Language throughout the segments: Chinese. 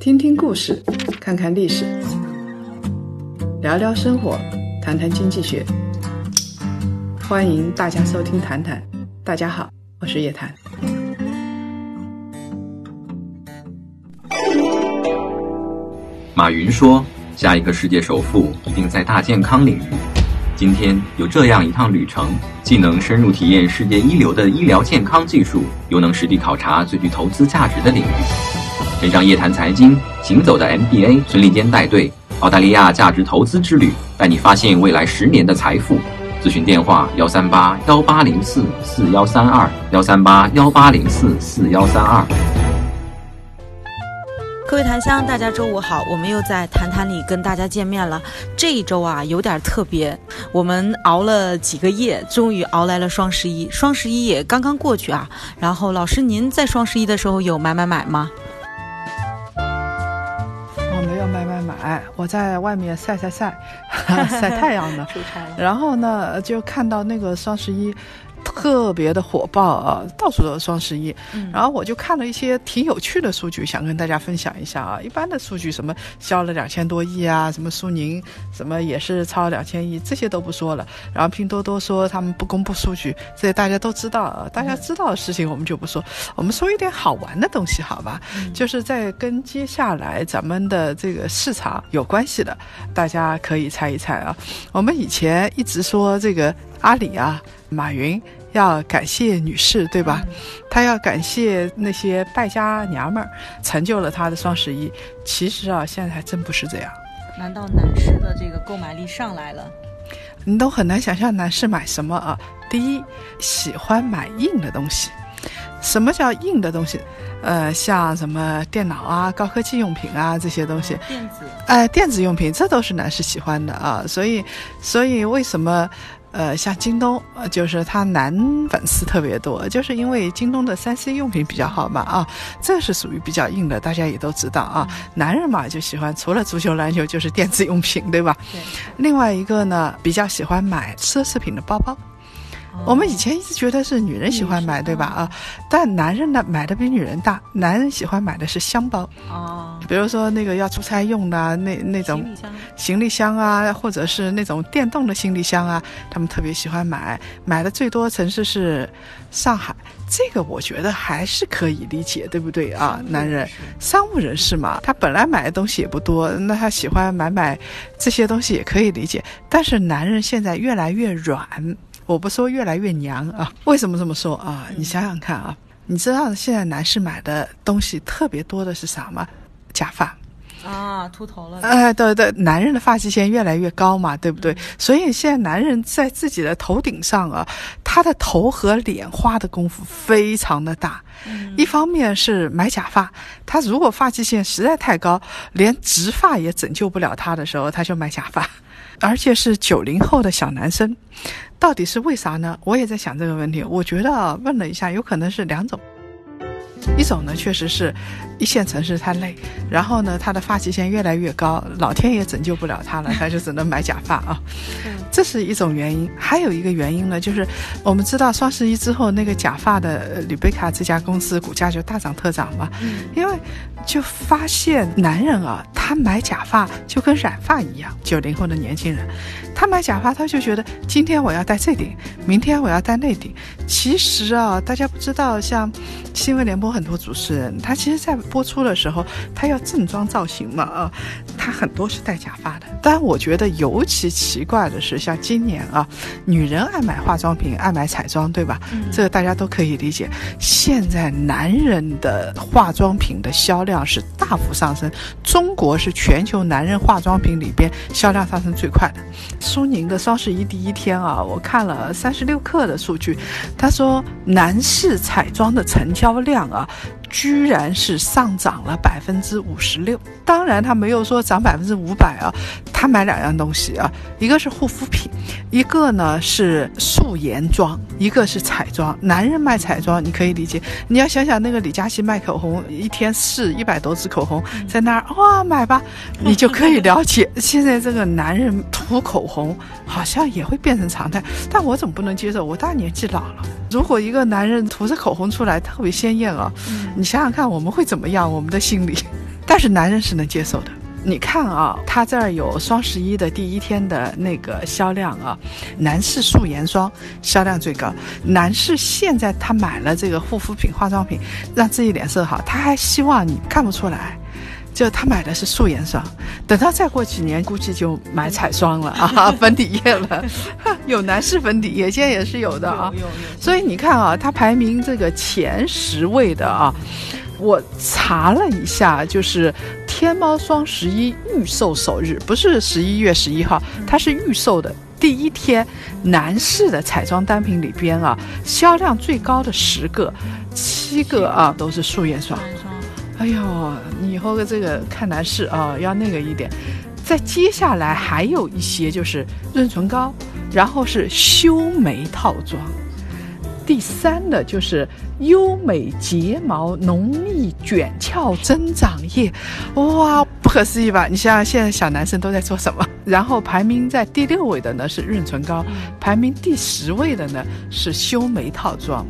听听故事，看看历史，聊聊生活，谈谈经济学。欢迎大家收听《谈谈》，大家好，我是叶檀。马云说：“下一个世界首富一定在大健康领域。”今天有这样一趟旅程，既能深入体验世界一流的医疗健康技术，又能实地考察最具投资价值的领域。跟上夜谈财经，行走的 MBA 孙立坚带队，澳大利亚价值投资之旅，带你发现未来十年的财富。咨询电话：幺三八幺八零四四幺三二，幺三八幺八零四四幺三二。各位檀香，大家周五好，我们又在谈谈里跟大家见面了。这一周啊，有点特别，我们熬了几个夜，终于熬来了双十一。双十一也刚刚过去啊，然后老师您在双十一的时候有买买买吗？我没有买买买，我在外面晒晒晒，晒太阳呢。出差。然后呢，就看到那个双十一。特别的火爆啊，到处都是双十一。然后我就看了一些挺有趣的数据，想跟大家分享一下啊。一般的数据，什么销了两千多亿啊，什么苏宁什么也是超两千亿，这些都不说了。然后拼多多说他们不公布数据，这些大家都知道啊。大家知道的事情我们就不说，我们说一点好玩的东西，好吧？就是在跟接下来咱们的这个市场有关系的，大家可以猜一猜啊。我们以前一直说这个阿里啊。马云要感谢女士，对吧？他要感谢那些败家娘们儿，成就了他的双十一。其实啊，现在还真不是这样。难道男士的这个购买力上来了？你都很难想象男士买什么啊？第一，喜欢买硬的东西。什么叫硬的东西？呃，像什么电脑啊、高科技用品啊这些东西。电子。哎，电子用品，这都是男士喜欢的啊。所以，所以为什么？呃，像京东，呃，就是他男粉丝特别多，就是因为京东的三 C 用品比较好嘛，啊，这是属于比较硬的，大家也都知道啊。男人嘛，就喜欢除了足球、篮球，就是电子用品，对吧？对。另外一个呢，比较喜欢买奢侈品的包包。我们以前一直觉得是女人喜欢买，对吧？啊，但男人呢买的比女人大，男人喜欢买的是箱包。哦，比如说那个要出差用的那那种行李箱啊，或者是那种电动的行李箱啊，他们特别喜欢买。买的最多城市是上海，这个我觉得还是可以理解，对不对啊？男人商务人士嘛，他本来买的东西也不多，那他喜欢买买这些东西也可以理解。但是男人现在越来越软。我不说越来越娘啊，为什么这么说啊？你想想看啊，你知道现在男士买的东西特别多的是啥吗？假发啊，秃头了。哎，对对，男人的发际线越来越高嘛，对不对？所以现在男人在自己的头顶上啊，他的头和脸花的功夫非常的大。一方面是买假发，他如果发际线实在太高，连植发也拯救不了他的时候，他就买假发。而且是九零后的小男生，到底是为啥呢？我也在想这个问题。我觉得问了一下，有可能是两种。一种呢，确实是一线城市太累，然后呢，他的发际线越来越高，老天也拯救不了他了，他就只能买假发啊。这是一种原因。还有一个原因呢，就是我们知道双十一之后，那个假发的吕贝卡这家公司股价就大涨特涨嘛，因为就发现男人啊，他买假发就跟染发一样。九零后的年轻人，他买假发，他就觉得今天我要戴这顶，明天我要戴那顶。其实啊，大家不知道，像新闻联播。很多主持人，他其实，在播出的时候，他要正装造型嘛，啊，他很多是戴假发的。但我觉得尤其奇怪的是，像今年啊，女人爱买化妆品，爱买彩妆，对吧？这个大家都可以理解。现在男人的化妆品的销量是大幅上升，中国是全球男人化妆品里边销量上升最快的。苏宁的双十一第一天啊，我看了三十六氪的数据，他说男士彩妆的成交量啊。居然是上涨了百分之五十六，当然他没有说涨百分之五百啊，他买两样东西啊，一个是护肤品，一个呢是素颜妆，一个是彩妆。男人卖彩妆你可以理解，你要想想那个李佳琦卖口红，一天试一百多支口红，在那儿哇买吧，你就可以了解 现在这个男人涂口红好像也会变成常态。但我怎么不能接受？我大年纪老了，如果一个男人涂着口红出来特别鲜艳啊。你想想看，我们会怎么样？我们的心理，但是男人是能接受的。你看啊，他这儿有双十一的第一天的那个销量啊，男士素颜霜销量最高。男士现在他买了这个护肤品、化妆品，让自己脸色好，他还希望你看不出来，就他买的是素颜霜。等到再过几年，估计就买彩霜了啊，粉底液了。有男士粉底液，现在也是有的啊。所以你看啊，他排名这个前十位的啊。我查了一下，就是天猫双十一预售首日，不是十一月十一号，它是预售的第一天。男士的彩妆单品里边啊，销量最高的十个，七个啊都是素颜霜。哎呦，你以后的这个看男士啊，要那个一点。在接下来还有一些就是润唇膏，然后是修眉套装，第三呢就是。优美睫毛浓密卷翘增长液，哇，不可思议吧？你想想，现在小男生都在做什么？然后排名在第六位的呢是润唇膏，排名第十位的呢是修眉套装。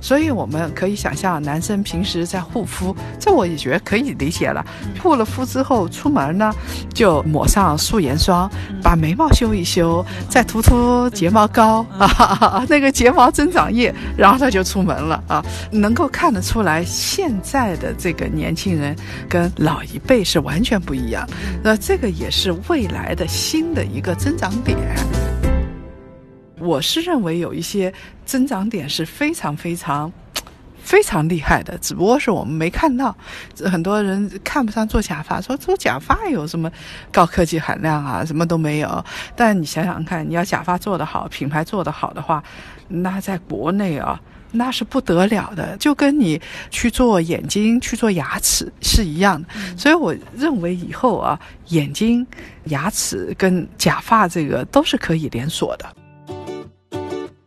所以我们可以想象，男生平时在护肤，这我也觉得可以理解了。护了肤之后出门呢，就抹上素颜霜，把眉毛修一修，再涂涂睫毛膏啊，那个睫毛增长液，然后他就出门了啊。能够看得出来，现在的这个年轻人跟老一辈是完全不一样。那这个也是未来的新的一个增长点。我是认为有一些增长点是非常非常非常厉害的，只不过是我们没看到。很多人看不上做假发，说做假发有什么高科技含量啊？什么都没有。但你想想看，你要假发做得好，品牌做得好的话，那在国内啊。那是不得了的，就跟你去做眼睛、去做牙齿是一样的。所以我认为以后啊，眼睛、牙齿跟假发这个都是可以连锁的。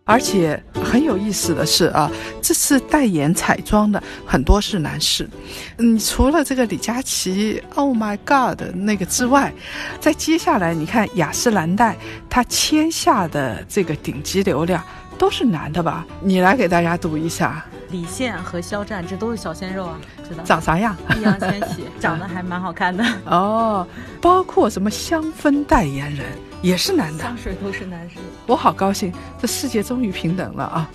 而且很有意思的是啊，这次代言彩妆的很多是男士。嗯，除了这个李佳琦，Oh my God 那个之外，在接下来你看雅诗兰黛，它签下的这个顶级流量。都是男的吧？你来给大家读一下。李现和肖战，这都是小鲜肉啊，知道？长啥样？易烊千玺 长得还蛮好看的哦。包括什么香氛代言人也是男的，香水都是男生。我好高兴，这世界终于平等了啊！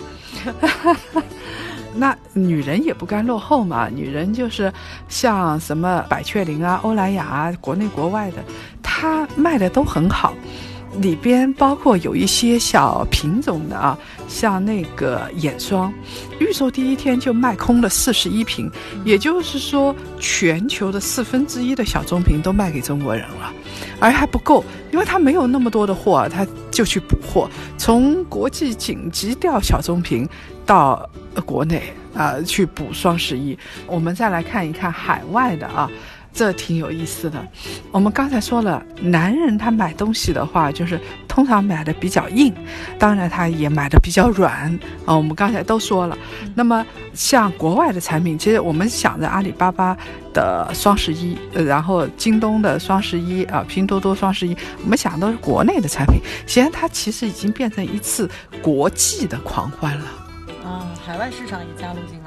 那女人也不甘落后嘛，女人就是像什么百雀羚啊、欧莱雅啊，国内国外的，它卖的都很好。里边包括有一些小品种的啊，像那个眼霜，预售第一天就卖空了四十一瓶，也就是说全球的四分之一的小棕瓶都卖给中国人了，而还不够，因为他没有那么多的货，他就去补货，从国际紧急调小棕瓶到国内啊去补双十一。我们再来看一看海外的啊。这挺有意思的。我们刚才说了，男人他买东西的话，就是通常买的比较硬，当然他也买的比较软啊。我们刚才都说了。那么像国外的产品，其实我们想着阿里巴巴的双十一，呃然后京东的双十一啊，拼多多双十一，我们想都是国内的产品。现在它其实已经变成一次国际的狂欢了。啊，海外市场也加入进来了。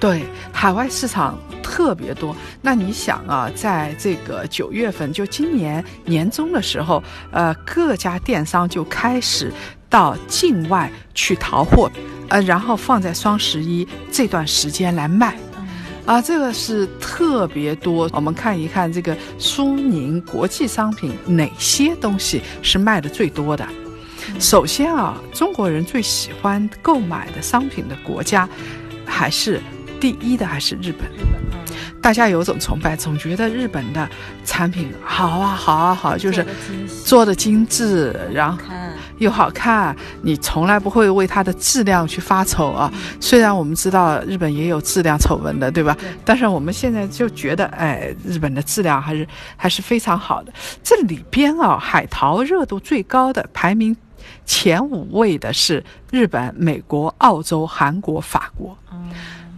对，海外市场特别多。那你想啊，在这个九月份，就今年年中的时候，呃，各家电商就开始到境外去淘货，呃，然后放在双十一这段时间来卖，啊，这个是特别多。我们看一看这个苏宁国际商品哪些东西是卖的最多的。首先啊，中国人最喜欢购买的商品的国家还是。第一的还是日本，大家有种崇拜，总觉得日本的产品好啊，好啊，好，就是做的精致，然后又好看，你从来不会为它的质量去发愁啊。虽然我们知道日本也有质量丑闻的，对吧？但是我们现在就觉得，哎，日本的质量还是还是非常好的。这里边啊，海淘热度最高的排名前五位的是日本、美国、澳洲、韩国、法国。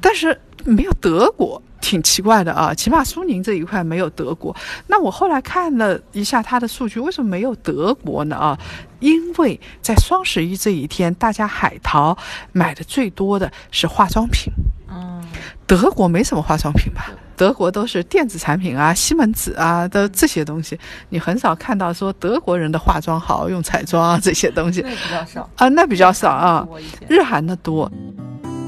但是没有德国，挺奇怪的啊！起码苏宁这一块没有德国。那我后来看了一下它的数据，为什么没有德国呢？啊，因为在双十一这一天，大家海淘买的最多的是化妆品。嗯，德国没什么化妆品吧？德国都是电子产品啊，西门子啊的这些东西，你很少看到说德国人的化妆好用彩妆啊这些东西。那比较少啊，那比较少啊，日韩的多。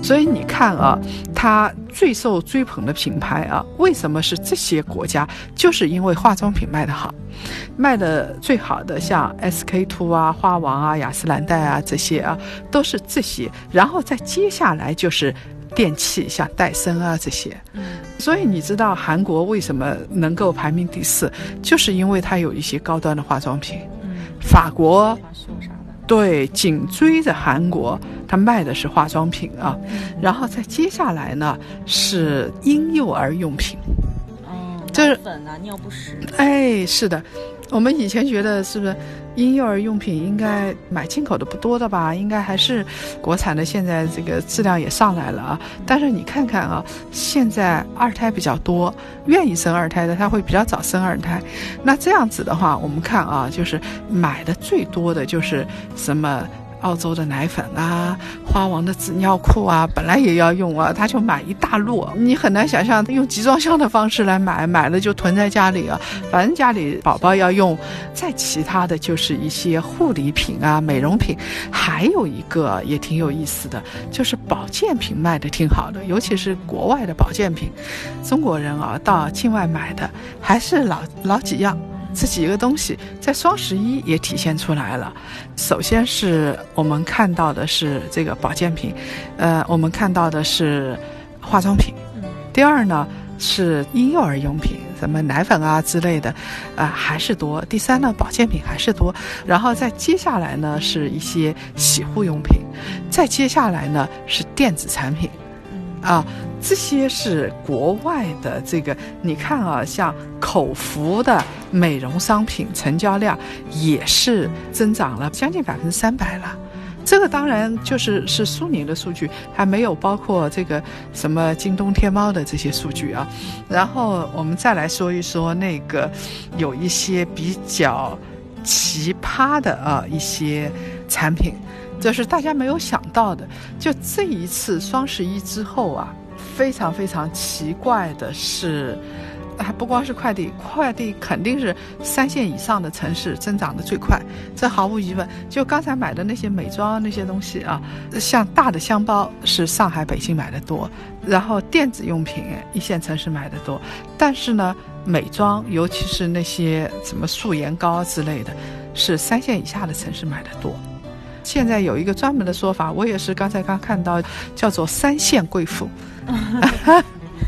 所以你看啊，它最受追捧的品牌啊，为什么是这些国家？就是因为化妆品卖得好，卖的最好的像 SK two 啊、花王啊、雅诗兰黛啊这些啊，都是这些。然后再接下来就是电器，像戴森啊这些。嗯所以你知道韩国为什么能够排名第四，就是因为它有一些高端的化妆品。嗯，法国。对，紧追着韩国，他卖的是化妆品啊，然后再接下来呢是婴幼儿用品。哦，这是粉啊、尿不湿。哎，是的，我们以前觉得是不是婴幼儿用品应该买进口的不多的吧？应该还是国产的，现在这个质量也上来了啊。但是你看看啊，现在二胎比较多，愿意生二胎的他会比较早生二胎。那这样子的话，我们看啊，就是买的最多的就是什么。澳洲的奶粉啊，花王的纸尿裤啊，本来也要用啊，他就买一大摞。你很难想象用集装箱的方式来买，买了就囤在家里啊。反正家里宝宝要用，再其他的就是一些护理品啊、美容品，还有一个也挺有意思的，就是保健品卖的挺好的，尤其是国外的保健品。中国人啊，到境外买的还是老老几样。这几个东西在双十一也体现出来了。首先是我们看到的是这个保健品，呃，我们看到的是化妆品。嗯第二呢是婴幼儿用品，什么奶粉啊之类的，啊、还是多。第三呢保健品还是多。然后再接下来呢是一些洗护用品，再接下来呢是电子产品。嗯啊，这些是国外的这个，你看啊，像口服的美容商品成交量也是增长了将近百分之三百了。这个当然就是是苏宁的数据，还没有包括这个什么京东、天猫的这些数据啊。然后我们再来说一说那个有一些比较奇葩的啊一些产品，这是大家没有想到的。就这一次双十一之后啊，非常非常奇怪的是，还不光是快递，快递肯定是三线以上的城市增长的最快，这毫无疑问。就刚才买的那些美妆那些东西啊，像大的箱包是上海、北京买的多，然后电子用品一线城市买的多，但是呢，美妆尤其是那些什么素颜膏之类的，是三线以下的城市买的多。现在有一个专门的说法，我也是刚才刚看到，叫做“三线贵妇”。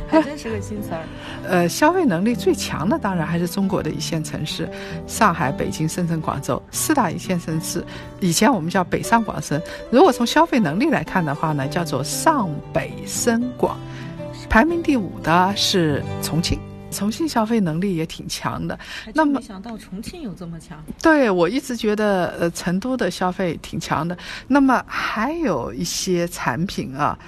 还真是个新词儿。呃，消费能力最强的当然还是中国的一线城市，上海、北京、深圳、广州四大一线城市。以前我们叫北上广深，如果从消费能力来看的话呢，叫做上北深广。排名第五的是重庆，重庆消费能力也挺强的。那么没想到重庆有这么强。对我一直觉得，呃，成都的消费挺强的。那么还有一些产品啊，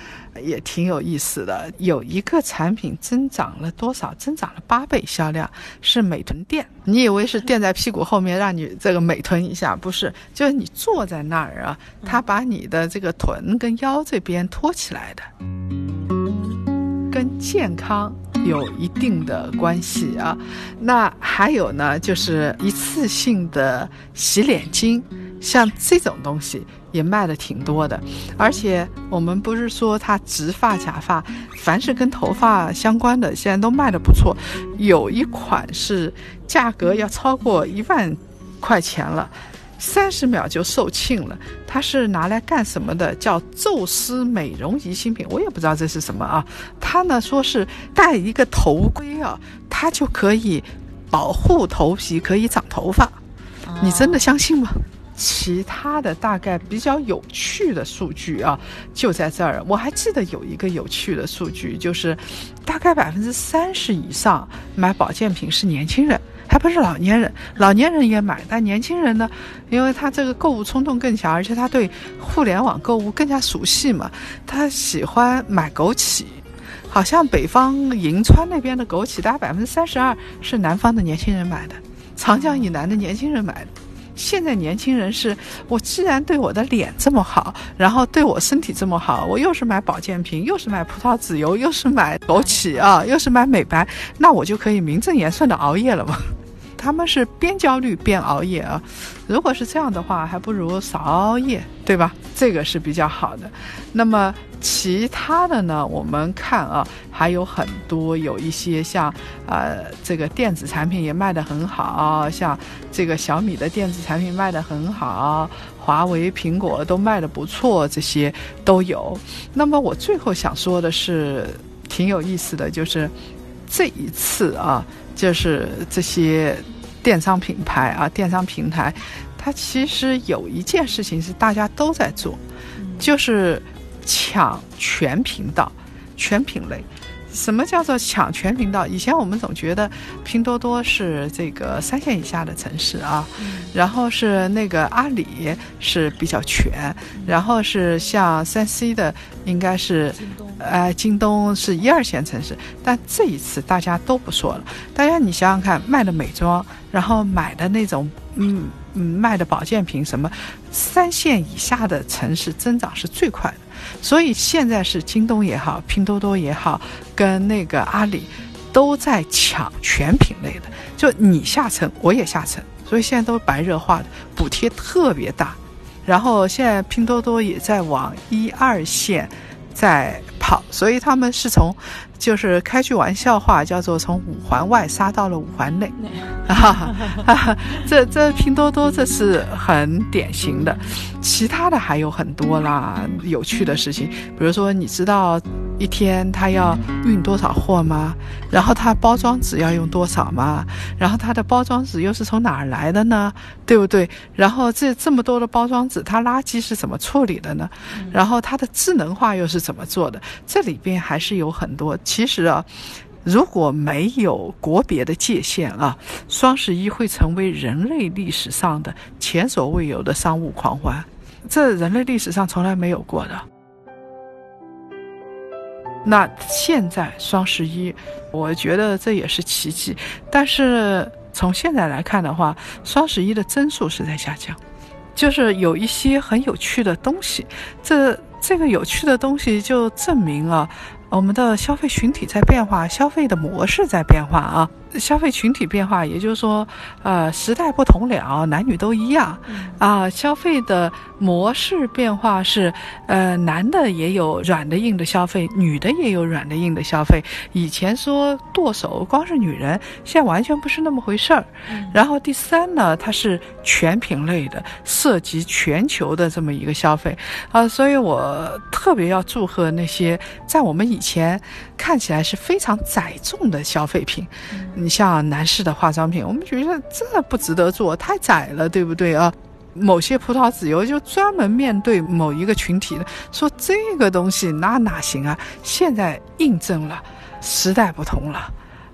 也挺有意思的。有一个产品增长了多少？增长了八倍销量，是美臀垫。你以为是垫在屁股后面让你这个美臀一下？不是，就是你坐在那儿啊，它把你的这个臀跟腰这边托起来的。跟健康有一定的关系啊。那还有呢，就是一次性的洗脸巾，像这种东西也卖的挺多的。而且我们不是说它植发、假发，凡是跟头发相关的，现在都卖的不错。有一款是价格要超过一万块钱了。三十秒就售罄了，它是拿来干什么的？叫宙斯美容仪新品，我也不知道这是什么啊。它呢说是戴一个头盔啊，它就可以保护头皮，可以长头发。你真的相信吗？其他的大概比较有趣的数据啊，就在这儿。我还记得有一个有趣的数据，就是大概百分之三十以上买保健品是年轻人。还不是老年人，老年人也买，但年轻人呢，因为他这个购物冲动更强，而且他对互联网购物更加熟悉嘛，他喜欢买枸杞。好像北方银川那边的枸杞，大概百分之三十二是南方的年轻人买的，长江以南的年轻人买的。现在年轻人是，我既然对我的脸这么好，然后对我身体这么好，我又是买保健品，又是买葡萄籽油，又是买枸杞啊，又是买美白，那我就可以名正言顺的熬夜了嘛。他们是边焦虑边熬夜啊，如果是这样的话，还不如少熬夜，对吧？这个是比较好的。那么其他的呢？我们看啊，还有很多，有一些像呃，这个电子产品也卖得很好，像这个小米的电子产品卖得很好，华为、苹果都卖得不错，这些都有。那么我最后想说的是，挺有意思的，就是这一次啊，就是这些。电商品牌啊，电商平台，它其实有一件事情是大家都在做，就是抢全频道、全品类。什么叫做抢全频道？以前我们总觉得拼多多是这个三线以下的城市啊，然后是那个阿里是比较全，然后是像三 C 的应该是。呃，京东是一二线城市，但这一次大家都不说了。大家你想想看，卖的美妆，然后买的那种，嗯嗯，卖的保健品什么，三线以下的城市增长是最快的。所以现在是京东也好，拼多多也好，跟那个阿里都在抢全品类的，就你下沉，我也下沉。所以现在都白热化的，补贴特别大。然后现在拼多多也在往一二线。在跑，所以他们是从，就是开句玩笑话，叫做从五环外杀到了五环内，啊，这这拼多多这是很典型的，其他的还有很多啦，有趣的事情，比如说你知道。一天他要运多少货吗？然后他包装纸要用多少吗？然后他的包装纸又是从哪儿来的呢？对不对？然后这这么多的包装纸，它垃圾是怎么处理的呢？然后它的智能化又是怎么做的？这里边还是有很多。其实啊，如果没有国别的界限啊，双十一会成为人类历史上的前所未有的商务狂欢，这人类历史上从来没有过的。那现在双十一，我觉得这也是奇迹。但是从现在来看的话，双十一的增速是在下降，就是有一些很有趣的东西。这这个有趣的东西就证明了我们的消费群体在变化，消费的模式在变化啊。消费群体变化，也就是说，呃，时代不同了，男女都一样，啊，消费的模式变化是，呃，男的也有软的硬的消费，女的也有软的硬的消费。以前说剁手光是女人，现在完全不是那么回事儿。然后第三呢，它是全品类的，涉及全球的这么一个消费，啊，所以我特别要祝贺那些在我们以前看起来是非常载重的消费品。你像男士的化妆品，我们觉得这不值得做，太窄了，对不对啊？某些葡萄籽油就专门面对某一个群体的，说这个东西那哪行啊？现在印证了时代不同了，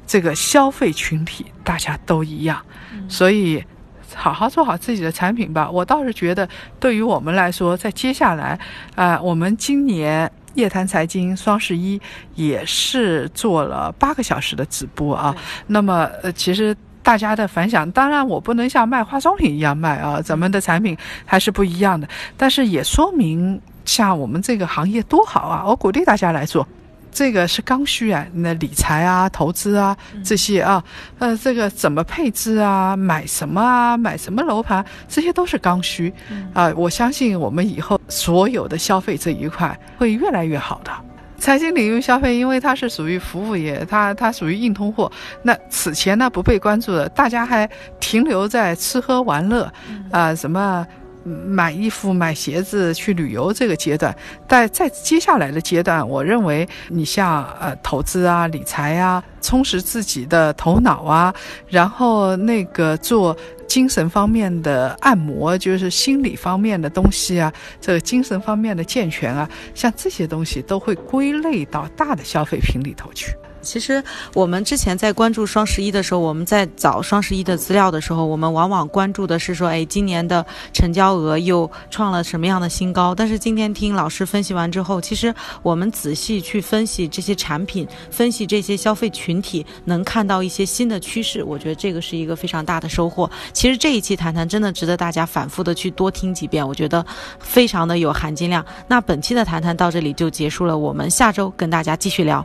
这个消费群体大家都一样，所以好好做好自己的产品吧。我倒是觉得，对于我们来说，在接下来啊，我们今年。夜谈财经双十一也是做了八个小时的直播啊，那么呃，其实大家的反响，当然我不能像卖化妆品一样卖啊，咱们的产品还是不一样的，但是也说明像我们这个行业多好啊，我鼓励大家来做。这个是刚需啊，那理财啊、投资啊这些啊，呃，这个怎么配置啊、买什么啊、买什么楼盘，这些都是刚需啊。我相信我们以后所有的消费这一块会越来越好的。财经领域消费，因为它是属于服务业，它它属于硬通货。那此前呢不被关注的，大家还停留在吃喝玩乐啊什么。买衣服、买鞋子、去旅游这个阶段，在在接下来的阶段，我认为你像呃投资啊、理财啊，充实自己的头脑啊，然后那个做精神方面的按摩，就是心理方面的东西啊，这个精神方面的健全啊，像这些东西都会归类到大的消费品里头去。其实我们之前在关注双十一的时候，我们在找双十一的资料的时候，我们往往关注的是说，哎，今年的成交额又创了什么样的新高？但是今天听老师分析完之后，其实我们仔细去分析这些产品，分析这些消费群体，能看到一些新的趋势。我觉得这个是一个非常大的收获。其实这一期谈谈真的值得大家反复的去多听几遍，我觉得非常的有含金量。那本期的谈谈到这里就结束了，我们下周跟大家继续聊。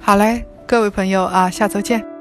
好嘞，各位朋友啊，下周见。